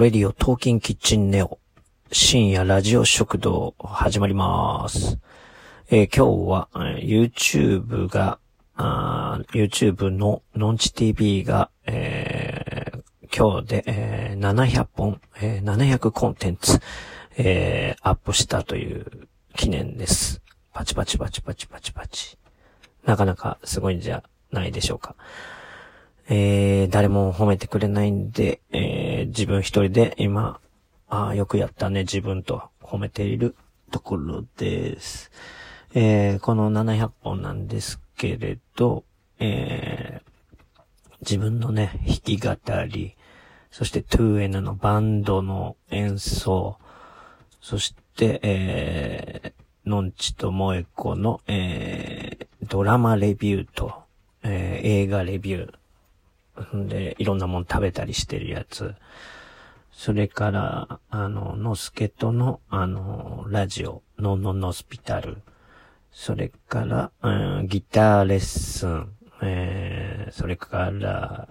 レディオトーキンキッチンネオ、深夜ラジオ食堂、始まります。えー今日は、YouTube が、YouTube のノンチ TV が、えー今日で、えー700本、えー700コンテンツ、えーアップしたという記念です。パチパチパチパチパチパチ。なかなかすごいんじゃないでしょうか。えー、誰も褒めてくれないんで、えー、自分一人で今、あ、よくやったね、自分と褒めているところです。えー、この700本なんですけれど、えー、自分のね、弾き語り、そして 2N のバンドの演奏、そして、えー、のんちともえこの、えー、ドラマレビューと、えー、映画レビュー、で、いろんなもん食べたりしてるやつ。それから、あの、ノスケとの、あの、ラジオ、ノンノンノスピタル。それから、うんギターレッスン。えー、それから、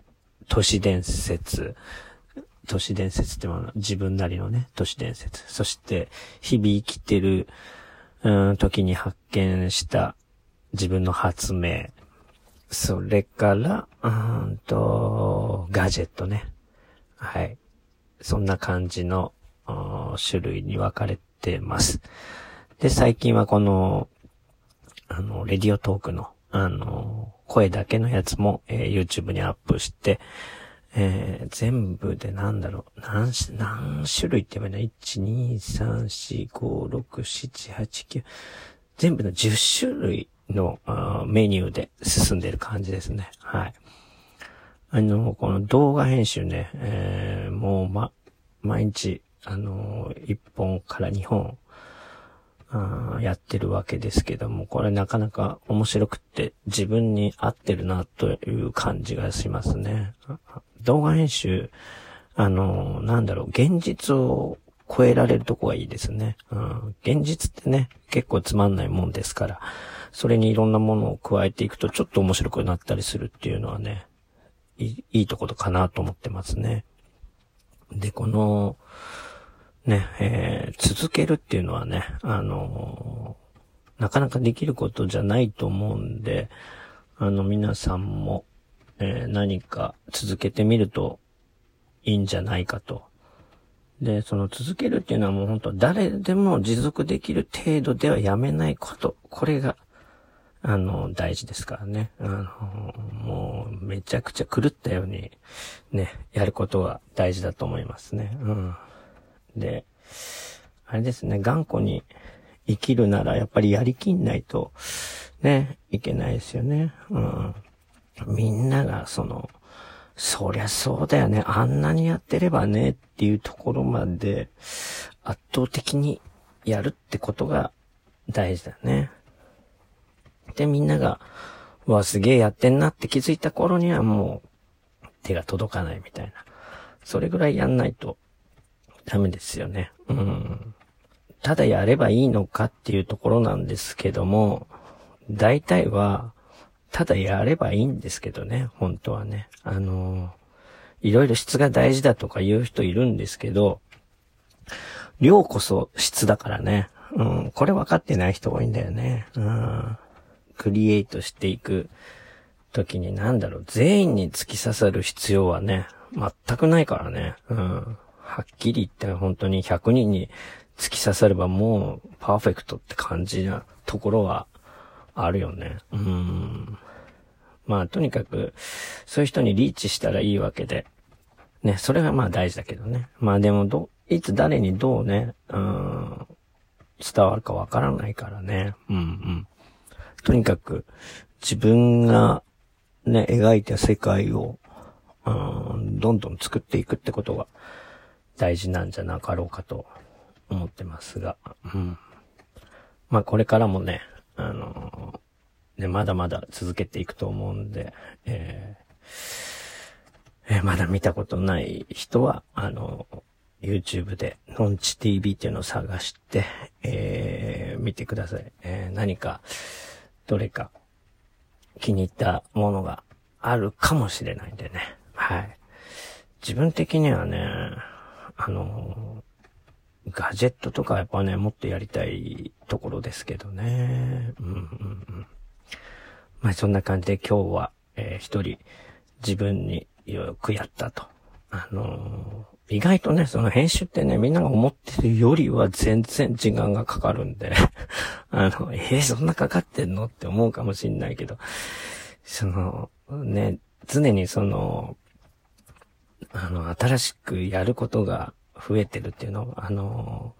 都市伝説。都市伝説ってもの自分なりのね、都市伝説。そして、日々生きてる、うん、時に発見した自分の発明。それから、うんと、ガジェットね。はい。そんな感じの、種類に分かれてます。で、最近はこの、あの、レディオトークの、あの、声だけのやつも、えー YouTube にアップして、えー全部でなんだろう、何し、何種類って言えばいいの ?1、2、3、4、5、6、7、8、9。全部の10種類のメニューで進んでる感じですね。はい。あの、この動画編集ね、えーもうま、毎日、あの、1本から2本、あやってるわけですけども、これなかなか面白くって自分に合ってるなという感じがしますね。動画編集、あの、なんだろう、現実を超えられるとこがいいですね。うん、現実ってね、結構つまんないもんですから、それにいろんなものを加えていくとちょっと面白くなったりするっていうのはね、いいいいとことかなと思ってますね。で、この、ね、えー続けるっていうのはね、あのーなかなかできることじゃないと思うんで、あの、皆さんも、えー何か続けてみるといいんじゃないかと。で、その続けるっていうのはもう本当誰でも持続できる程度ではやめないこと。これが、あの、大事ですからね。あの、もう、めちゃくちゃ狂ったように、ね、やることが大事だと思いますね。うん。で、あれですね、頑固に生きるなら、やっぱりやりきんないと、ね、いけないですよね。うん。みんなが、その、そりゃそうだよね。あんなにやってればねっていうところまで圧倒的にやるってことが大事だね。で、みんなが、うわ、すげえやってんなって気づいた頃にはもう手が届かないみたいな。それぐらいやんないとダメですよね。うん。ただやればいいのかっていうところなんですけども、大体は、ただやればいいんですけどね、本当はね。あのいろいろ質が大事だとか言う人いるんですけど、量こそ質だからね。うん、これ分かってない人多いんだよね。うん。クリエイトしていく時になんだろう、全員に突き刺さる必要はね、全くないからね。うん。はっきり言って本当に100人に突き刺さればもうパーフェクトって感じなところはあるよね。うん。まあとにかく、そういう人にリーチしたらいいわけで。ね、それがまあ大事だけどね。まあでもど、いつ誰にどうね、うん、伝わるかわからないからね。うんうん。とにかく、自分がね、描いた世界を、うん、どんどん作っていくってことが大事なんじゃなかろうかと思ってますが。うん。まあこれからもね、あのね、まだまだ続けていくと思うんで、えーえまだ見たことない人は、あの、YouTube で、ノンチ TV っていうのを探して、えー見てください。えー何か、どれか、気に入ったものがあるかもしれないんでね。はい。自分的にはね、あの、ガジェットとかやっぱね、もっとやりたいところですけどね。うんうんうん。まあそんな感じで今日は、えー、一人自分によくやったと。あのー、意外とね、その編集ってね、みんなが思ってるよりは全然時間がかかるんで あの、えー、そんなかかってんのって思うかもしんないけど、その、ね、常にその、あの、新しくやることが増えてるっていうのは、あの、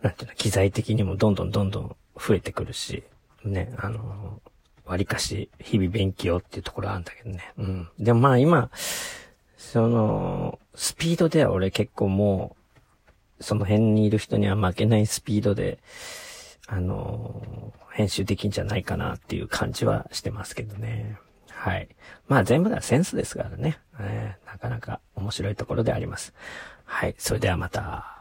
なんていうの、機材的にもどんどんどんどん増えてくるし、ね、あの、割かし日々勉強っていうところあるんだけどね。うん。でもまあ今、その、スピードでは俺結構もう、その辺にいる人には負けないスピードで、あの、編集できんじゃないかなっていう感じはしてますけどね。はい。まあ全部がセンスですからね。えー、なかなか面白いところであります。はい。それではまた。